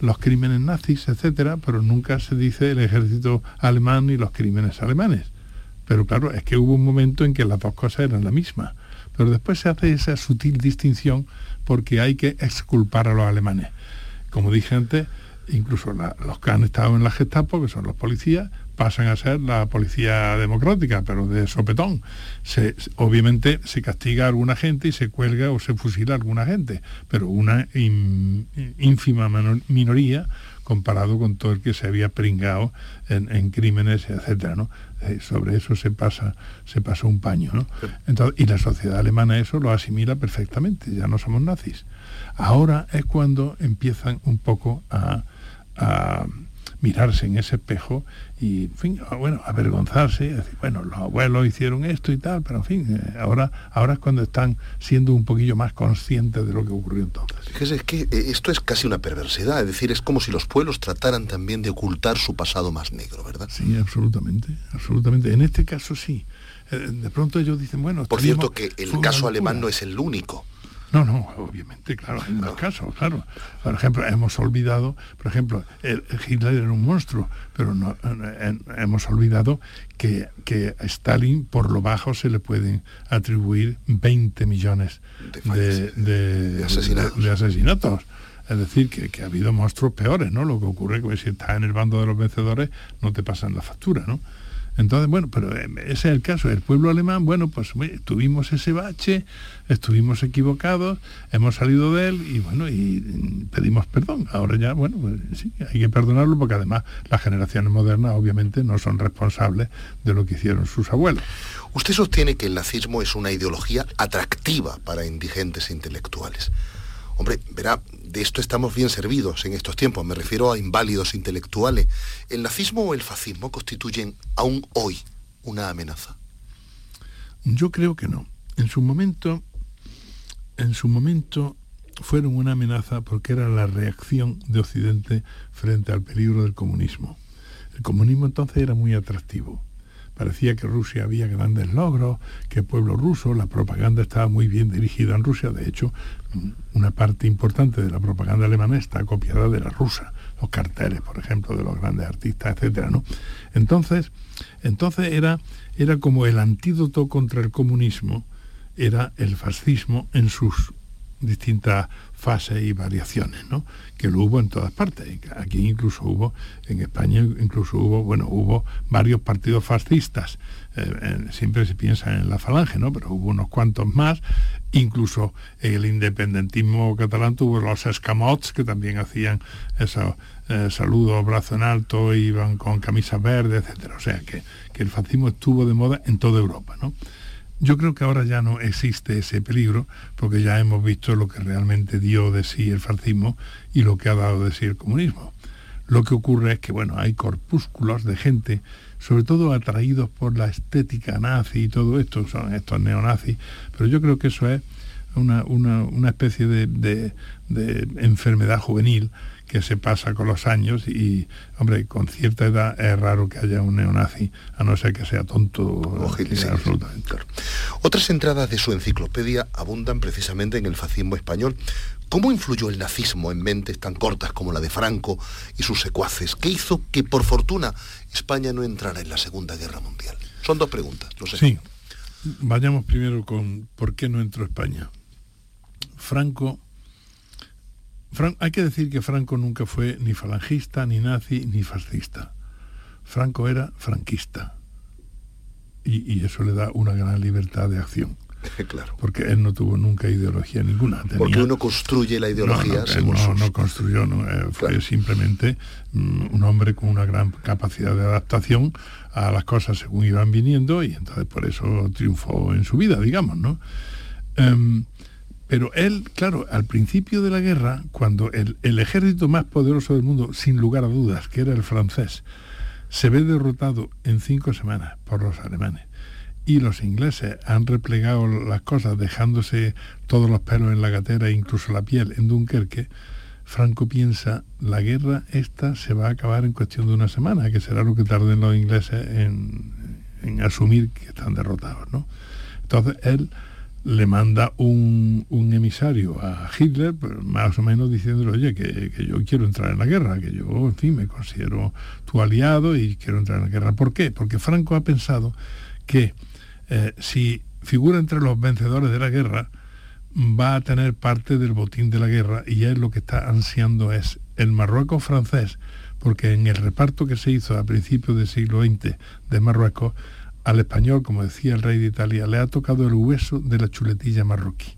los crímenes nazis, etcétera, pero nunca se dice el ejército alemán y los crímenes alemanes. Pero claro, es que hubo un momento en que las dos cosas eran la misma. Pero después se hace esa sutil distinción porque hay que exculpar a los alemanes. Como dije antes, incluso los que han estado en la Gestapo, que son los policías, pasan a ser la policía democrática, pero de sopetón. Se, obviamente se castiga a alguna gente y se cuelga o se fusila a alguna gente, pero una ínfima minoría comparado con todo el que se había pringado en, crímenes, etcétera, ¿no? Eh, sobre eso se pasa, se pasa un paño, ¿no? Entonces, y la sociedad alemana eso lo asimila perfectamente, ya no somos nazis. Ahora es cuando empiezan un poco a mirarse en ese espejo y, fin, bueno, avergonzarse, decir, bueno, los abuelos hicieron esto y tal, pero en fin, eh, ahora, ahora es cuando están siendo un poquillo más conscientes de lo que ocurrió entonces. Fíjese, es que eh, esto es casi una perversidad, es decir, es como si los pueblos trataran también de ocultar su pasado más negro, ¿verdad? Sí, absolutamente, absolutamente. En este caso sí. Eh, de pronto ellos dicen, bueno... Por cierto que el caso alemán no es el único. No, no, obviamente, claro, hay más casos, claro. Por ejemplo, hemos olvidado, por ejemplo, el, Hitler era un monstruo, pero no, hemos olvidado que, que, a Stalin por lo bajo se le pueden atribuir 20 millones de, asesinatos. Es decir, que, ha habido monstruos peores, ¿no? Lo que ocurre es que si estás en el bando de los vencedores no te pasan la factura, ¿no? Entonces, bueno, pero eh, ese es el caso. El pueblo alemán, bueno, pues tuvimos ese bache, estuvimos equivocados, hemos salido de él y bueno, y pedimos perdón. Ahora ya, bueno, pues sí, hay que perdonarlo porque además las generaciones modernas obviamente no son responsables de lo que hicieron sus abuelos. Usted sostiene que el nazismo es una ideología atractiva para indigentes e intelectuales. Hombre, verá, de esto estamos bien servidos en estos tiempos, me refiero a inválidos intelectuales. ¿El nazismo o el fascismo constituyen aún hoy una amenaza? Yo creo que no. En su momento, en su momento fueron una amenaza porque era la reacción de Occidente frente al peligro del comunismo. El comunismo entonces era muy atractivo parecía que Rusia había grandes logros, que el pueblo ruso, la propaganda estaba muy bien dirigida en Rusia, de hecho, una parte importante de la propaganda alemana está copiada de la rusa, los carteles, por ejemplo, de los grandes artistas, etcétera, ¿no? Entonces, entonces era, era como el antídoto contra el comunismo, era el fascismo en sus distintas fases y variaciones, ¿no? que lo hubo en todas partes. Aquí incluso hubo, en España incluso hubo, bueno, hubo varios partidos fascistas. Eh, siempre se piensa en la falange, ¿no? Pero hubo unos cuantos más. Incluso el independentismo catalán tuvo los escamots que también hacían eso, eh, saludos, brazo en alto, iban con camisas verdes, etcétera. O sea que, que, el fascismo estuvo de moda en toda Europa, ¿no? Yo creo que ahora ya no existe ese peligro, porque ya hemos visto lo que realmente dio de sí el fascismo y lo que ha dado de sí el comunismo. Lo que ocurre es que, bueno, hay corpúsculos de gente, sobre todo atraídos por la estética nazi y todo esto, son estos neonazis, pero yo creo que eso es una, una, especie de, de, de enfermedad juvenil que se pasa con los años y, hombre, con cierta edad es raro que haya un neonazi, a no ser que sea tonto. O absolutamente. Otras entradas de su enciclopedia abundan precisamente en el fascismo español. ¿Cómo influyó el nazismo en mentes tan cortas como la de Franco y sus secuaces? ¿Qué hizo que, por fortuna, España no entrara en la Segunda Guerra Mundial? Son dos preguntas, no sé. Sí. Vayamos primero con por qué no entró España. Franco hay que decir que Franco nunca fue ni falangista, ni nazi, ni fascista. Franco era franquista. Y, eso le da una gran libertad de acción. Claro. Porque él no tuvo nunca ideología ninguna. Porque uno construye la ideología no, no, construyó, eh, fue simplemente mm, un hombre con una gran capacidad de adaptación a las cosas según iban viniendo y entonces por eso triunfó en su vida, digamos, ¿no? Em, pero él, claro, al principio de la guerra, cuando el, ejército más poderoso del mundo, sin lugar a dudas, que era el francés, se ve derrotado en cinco semanas por los alemanes y los ingleses han replegado las cosas dejándose todos los pelos en la gatera, incluso la piel, en Dunkerque, Franco piensa, la guerra esta se va a acabar en cuestión de una semana, que será lo que tarden los ingleses en, en asumir que están derrotados. ¿no? Entonces él le manda un, emisario a Hitler, pues, más o menos diciéndole, oye, que, yo quiero entrar en la guerra, que yo, en fin, me considero tu aliado y quiero entrar en la guerra. ¿Por qué? Porque Franco ha pensado que eh, si figura entre los vencedores de la guerra, va a tener parte del botín de la guerra y él lo que está ansiando es el Marruecos francés, porque en el reparto que se hizo a principios del siglo XX de Marruecos, al español, como decía el rey de Italia, le ha tocado el hueso de la chuletilla marroquí,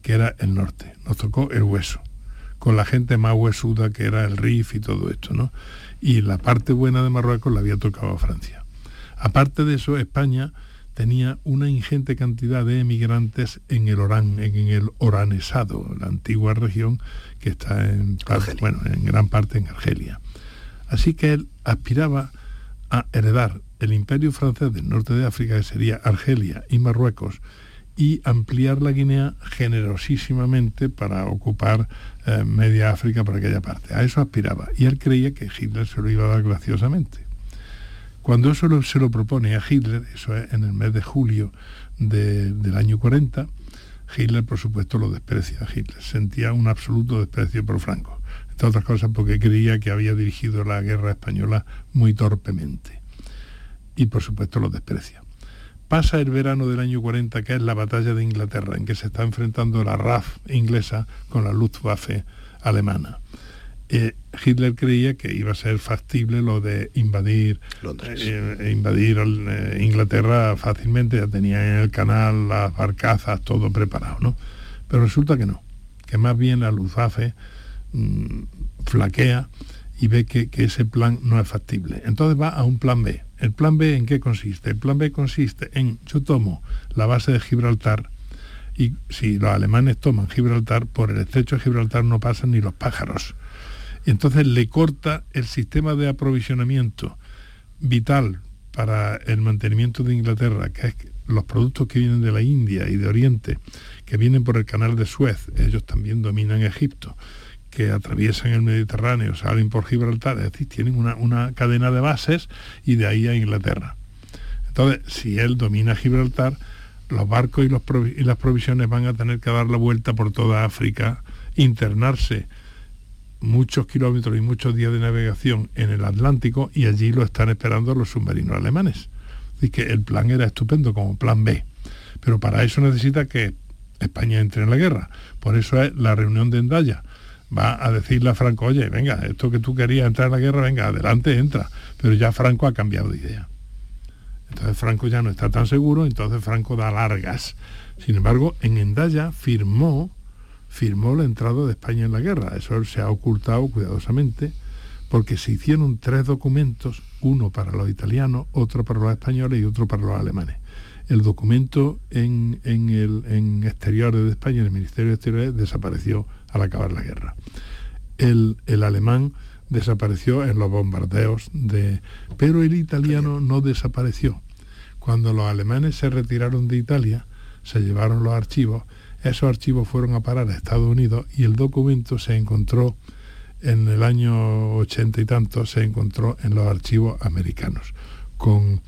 que era el norte. Nos tocó el hueso, con la gente más huesuda que era el Rif y todo esto, ¿no? Y la parte buena de Marruecos la había tocado a Francia. Aparte de eso, España tenía una ingente cantidad de emigrantes en el Orán, en el Oranesado, la antigua región que está en, bueno, en gran parte en Argelia. Así que él aspiraba a heredar el imperio francés del norte de África, que sería Argelia y Marruecos, y ampliar la Guinea generosísimamente para ocupar eh, media África por aquella parte. A eso aspiraba. Y él creía que Hitler se lo iba a dar graciosamente. Cuando eso se lo propone a Hitler, eso es en el mes de julio del año 40, Hitler por supuesto lo desprecia. Hitler sentía un absoluto desprecio por Franco. Entre otras cosas porque creía que había dirigido la guerra española muy torpemente y por supuesto lo desprecia. Pasa el verano del año 40, que es la batalla de Inglaterra, en que se está enfrentando la RAF inglesa con la Luftwaffe alemana. Eh, Hitler creía que iba a ser factible lo de invadir eh, eh, invadir Inglaterra fácilmente, ya tenía en el canal las barcazas, todo preparado, ¿no? Pero resulta que no, que más bien la Luftwaffe mm, flaquea y ve que, ese plan no es factible. Entonces va a un plan B. ¿El plan B en qué consiste? El plan B consiste en, yo tomo la base de Gibraltar y si los alemanes toman Gibraltar, por el estrecho de Gibraltar no pasan ni los pájaros. Entonces le corta el sistema de aprovisionamiento vital para el mantenimiento de Inglaterra, que es los productos que vienen de la India y de Oriente, que vienen por el canal de Suez, ellos también dominan Egipto, que atraviesan el Mediterráneo, salen por Gibraltar, es decir, tienen una, cadena de bases y de ahí a Inglaterra. Entonces, si él domina Gibraltar, los barcos y las provisiones van a tener que dar la vuelta por toda África, internarse muchos kilómetros y muchos días de navegación en el Atlántico y allí lo están esperando los submarinos alemanes. Así que el plan era estupendo como plan B. Pero para eso necesita que España entre en la guerra. Por eso es la reunión de Endaya va a decirle a Franco, oye, venga, esto que tú querías entrar en la guerra, venga, adelante, entra. Pero ya Franco ha cambiado de idea. Entonces Franco ya no está tan seguro, entonces Franco da largas. Sin embargo, en Endaya firmó, firmó la entrada de España en la guerra. Eso se ha ocultado cuidadosamente porque se hicieron tres documentos, uno para los italianos, otro para los españoles y otro para los alemanes. El documento en, el, en exteriores de España, en el Ministerio de Exteriores, desapareció al acabar la guerra. El, el alemán desapareció en los bombardeos de... Pero el italiano no desapareció. Cuando los alemanes se retiraron de Italia, se llevaron los archivos, esos archivos fueron a parar a Estados Unidos y el documento se encontró en el año ochenta y tanto, se encontró en los archivos americanos, con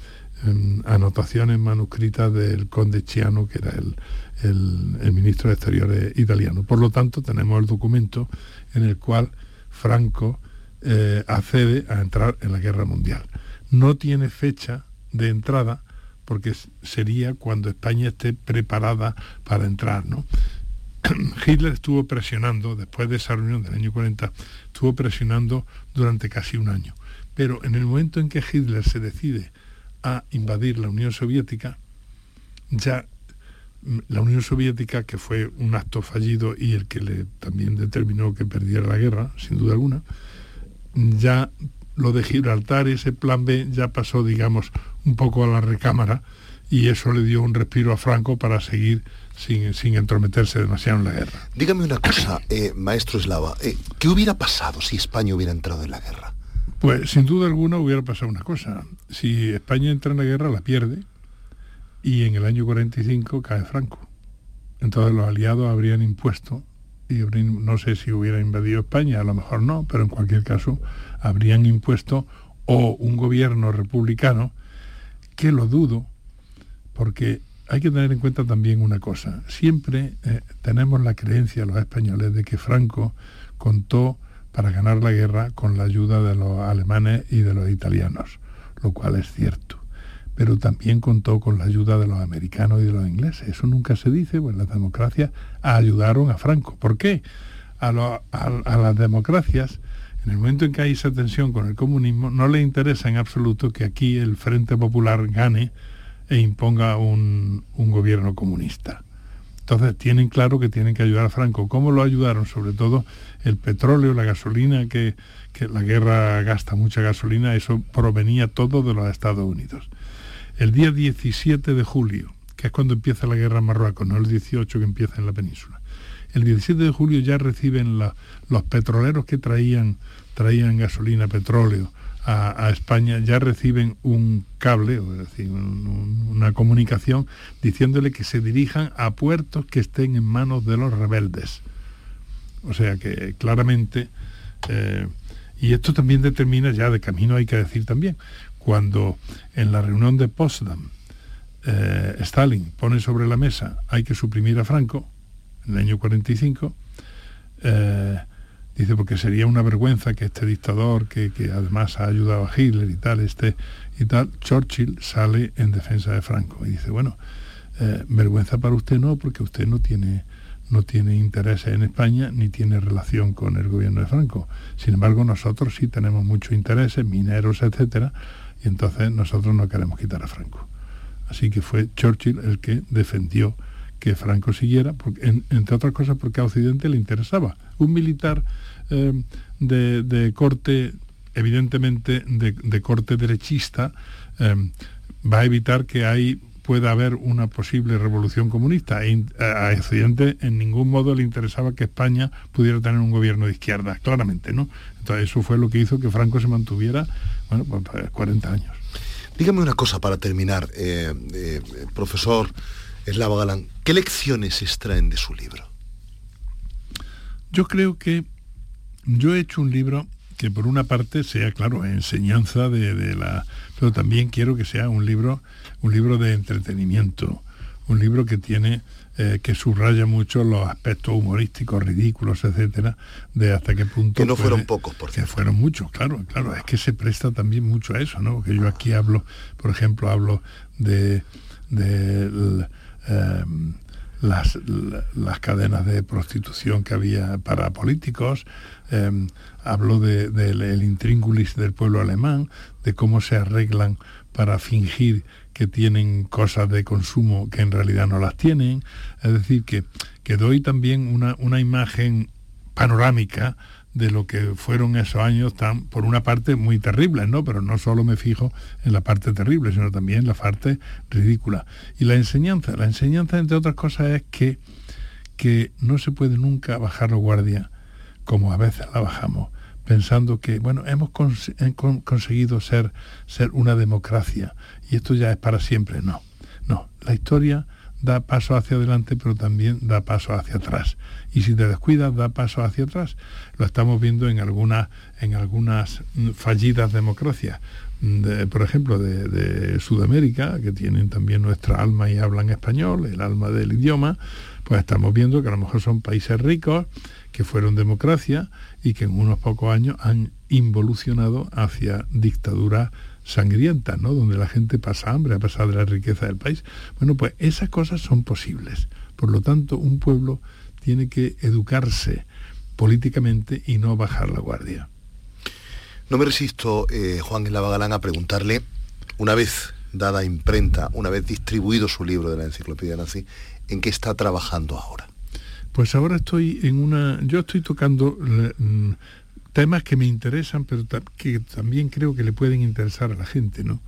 em, anotaciones manuscritas del conde Chiano, que era el, ministro de Exteriores italiano. Por lo tanto, tenemos el documento en el cual Franco eh, accede a entrar en la guerra mundial. No tiene fecha de entrada porque sería cuando España esté preparada para entrar. ¿no? Hitler estuvo presionando, después de esa reunión del año 40, estuvo presionando durante casi un año. Pero en el momento en que Hitler se decide a invadir la Unión Soviética, ya mm, la Unión Soviética, que fue un acto fallido y el que le también determinó que perdiera la guerra, sin duda alguna, ya lo de Gibraltar, ese plan B, ya pasó, digamos, un poco a la recámara y eso le dio un respiro a Franco para seguir sin, sin entrometerse demasiado en la guerra. Dígame una cosa, eh, maestro Eslava, eh, ¿qué hubiera pasado si España hubiera entrado en la guerra? Pues sin duda alguna hubiera pasado una cosa. Si España entra en la guerra, la pierde y en el año 45 cae Franco. Entonces los aliados habrían impuesto, y no sé si hubiera invadido España, a lo mejor no, pero en cualquier caso habrían impuesto o un gobierno republicano, que lo dudo, porque hay que tener en cuenta también una cosa. Siempre eh, tenemos la creencia los españoles de que Franco contó para ganar la guerra con la ayuda de los alemanes y de los italianos, lo cual es cierto. Pero también contó con la ayuda de los americanos y de los ingleses. Eso nunca se dice, pues las democracias ayudaron a Franco. ¿Por qué? A, a las democracias, en el momento en que hay esa tensión con el comunismo, no le interesa en absoluto que aquí el Frente Popular gane e imponga un, gobierno comunista. Entonces tienen claro que tienen que ayudar a Franco. ¿Cómo lo ayudaron? Sobre todo el petróleo, la gasolina, que, la guerra gasta mucha gasolina, eso provenía todo de los Estados Unidos. El día 17 de julio, que es cuando empieza la guerra en Marruecos, no el 18 que empieza en la península. El 17 de julio ya reciben los petroleros que traían, traían gasolina, petróleo, a, España ya reciben un cable, es decir, una comunicación diciéndole que se dirijan a puertos que estén en manos de los rebeldes. O sea que claramente, eh, y esto también determina ya de camino hay que decir también, cuando en la reunión de Potsdam eh, Stalin pone sobre la mesa hay que suprimir a Franco, en el año 45, eh, Dice, porque sería una vergüenza que este dictador, que, además ha ayudado a Hitler y tal, este y tal, Churchill sale en defensa de Franco y dice, bueno, eh, vergüenza para usted no, porque usted no tiene, no tiene intereses en España ni tiene relación con el gobierno de Franco. Sin embargo, nosotros sí tenemos muchos intereses, mineros, etcétera, y entonces nosotros no queremos quitar a Franco. Así que fue Churchill el que defendió que Franco siguiera, porque, entre otras cosas porque a Occidente le interesaba. Un militar eh, de, corte, evidentemente de, corte derechista, eh, va a evitar que ahí pueda haber una posible revolución comunista. E a Occidente en ningún modo le interesaba que España pudiera tener un gobierno de izquierda, claramente, ¿no? Entonces eso fue lo que hizo que Franco se mantuviera, bueno, pues 40 pues, años. Dígame una cosa para terminar, eh, profesor Eslava Galán, ¿qué lecciones extraen de su libro? Yo creo que yo he hecho un libro que por una parte sea, claro, enseñanza de, la... pero también quiero que sea un libro, un libro de entretenimiento, un libro que tiene, eh, que subraya mucho los aspectos humorísticos, ridículos, etcétera, de hasta qué punto... Que no fueron pocos, por Que fueron muchos, claro, claro, es que se presta también mucho a eso, ¿no? Que yo aquí hablo, por ejemplo, hablo de, de Em, las, las, cadenas de prostitución que había para políticos, eh, habló del de, intríngulis del pueblo alemán, de cómo se arreglan para fingir que tienen cosas de consumo que en realidad no las tienen. Es decir, que, que doy también una, una imagen panorámica de lo que fueron esos años tan, por una parte, muy terribles, ¿no? Pero no solo me fijo en la parte terrible, sino también en la parte ridícula. Y la enseñanza, la enseñanza, entre otras cosas, es que, que no se puede nunca bajar la guardia como a veces la bajamos, pensando que, bueno, hemos conseguido ser, ser una democracia y esto ya es para siempre. No, no, la historia da paso hacia adelante, pero también da paso hacia atrás. Y si te descuidas, da paso hacia atrás. Lo estamos viendo en algunas, en algunas fallidas democracias. por ejemplo, de, Sudamérica, que tienen también nuestra alma y hablan español, el alma del idioma, pues estamos viendo que a lo mejor son países ricos, que fueron democracia y que en unos pocos años han involucionado hacia dictaduras sangrientas, ¿no? donde la gente pasa hambre a pesar de la riqueza del país. Bueno, pues esas cosas son posibles. Por lo tanto, un pueblo tiene que educarse políticamente y no bajar la guardia. No me resisto, eh, Juan Eslava Galán, a preguntarle, una vez dada imprenta, una vez distribuido su libro de la enciclopedia nazi, ¿en qué está trabajando ahora? Pues ahora estoy en una... Yo estoy tocando mm, temas que me interesan, pero que también creo que le pueden interesar a la gente, ¿no?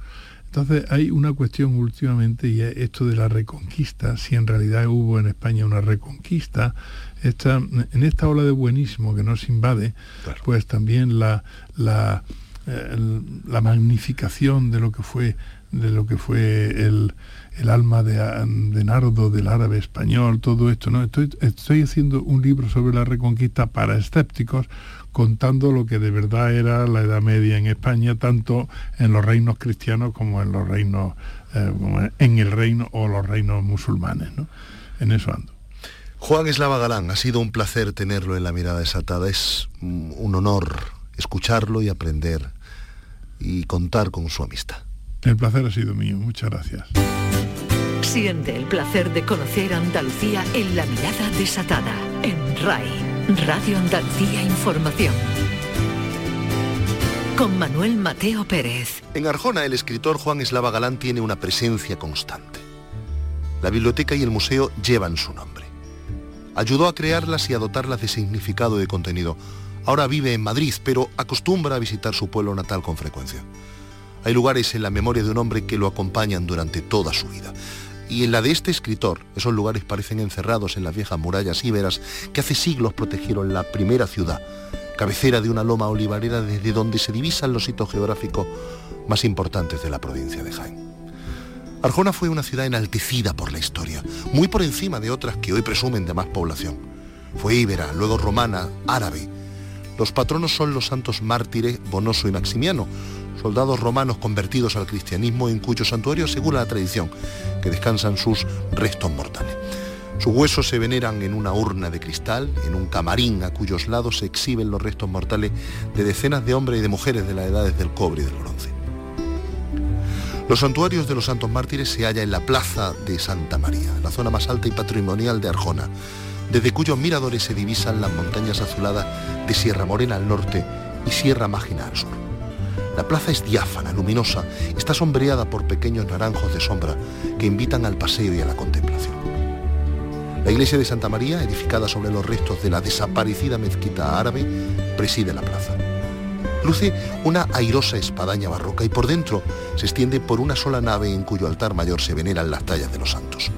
Entonces hay una cuestión últimamente y es esto de la reconquista, si en realidad hubo en España una reconquista, esta, en esta ola de buenismo que nos invade, pues también la, la, eh, la magnificación de lo que fue de lo que fue el, el alma de, de, Nardo, del árabe español, todo esto. ¿no? Estoy, estoy haciendo un libro sobre la reconquista para escépticos, contando lo que de verdad era la Edad Media en España, tanto en los reinos cristianos como en los reinos, eh, en el reino o los reinos musulmanes. ¿no? En eso ando. Juan Eslava Galán, ha sido un placer tenerlo en la mirada desatada. Es un honor escucharlo y aprender y contar con su amistad. El placer ha sido mío, muchas gracias. Siente el placer de conocer Andalucía en la mirada desatada, en RAI. Radio Andalucía Información. Con Manuel Mateo Pérez. En Arjona, el escritor Juan Eslava Galán tiene una presencia constante. La biblioteca y el museo llevan su nombre. Ayudó a crearlas y a dotarlas de significado y de contenido. Ahora vive en Madrid, pero acostumbra a visitar su pueblo natal con frecuencia. Hay lugares en la memoria de un hombre que lo acompañan durante toda su vida. Y en la de este escritor, esos lugares parecen encerrados en las viejas murallas íberas que hace siglos protegieron la primera ciudad, cabecera de una loma olivarera desde donde se divisan los hitos geográficos más importantes de la provincia de Jaén. Arjona fue una ciudad enaltecida por la historia, muy por encima de otras que hoy presumen de más población. Fue íbera, luego romana, árabe. Los patronos son los santos mártires Bonoso y Maximiano, soldados romanos convertidos al cristianismo en cuyo santuario asegura la tradición que descansan sus restos mortales. Sus huesos se veneran en una urna de cristal, en un camarín a cuyos lados se exhiben los restos mortales de decenas de hombres y de mujeres de las edades del cobre y del bronce. Los santuarios de los santos mártires se hallan en la plaza de Santa María, la zona más alta y patrimonial de Arjona, desde cuyos miradores se divisan las montañas azuladas de Sierra Morena al norte y Sierra Mágina al sur. La plaza es diáfana, luminosa, está sombreada por pequeños naranjos de sombra que invitan al paseo y a la contemplación. La iglesia de Santa María, edificada sobre los restos de la desaparecida mezquita árabe, preside la plaza. Luce una airosa espadaña barroca y por dentro se extiende por una sola nave en cuyo altar mayor se veneran las tallas de los santos.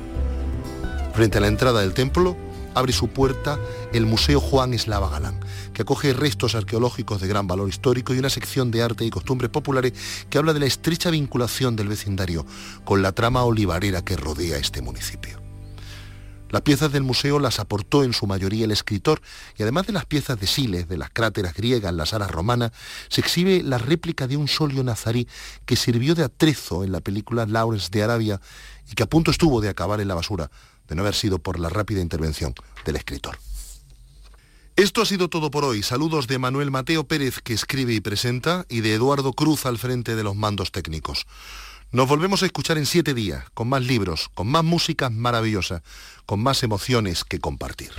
Frente a la entrada del templo abre su puerta el Museo Juan Eslava Galán, que acoge restos arqueológicos de gran valor histórico y una sección de arte y costumbres populares que habla de la estrecha vinculación del vecindario con la trama olivarera que rodea este municipio. Las piezas del museo las aportó en su mayoría el escritor y además de las piezas de Siles, de las cráteras griegas, las aras romanas, se exhibe la réplica de un solio nazarí que sirvió de atrezo en la película Lawrence de Arabia y que a punto estuvo de acabar en la basura, de no haber sido por la rápida intervención del escritor. Esto ha sido todo por hoy. Saludos de Manuel Mateo Pérez, que escribe y presenta, y de Eduardo Cruz al frente de los mandos técnicos. Nos volvemos a escuchar en siete días, con más libros, con más música maravillosa, con más emociones que compartir.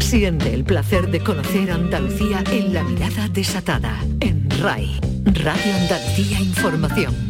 Siente el placer de conocer Andalucía en la mirada desatada, en RAI, Radio Andalucía Información.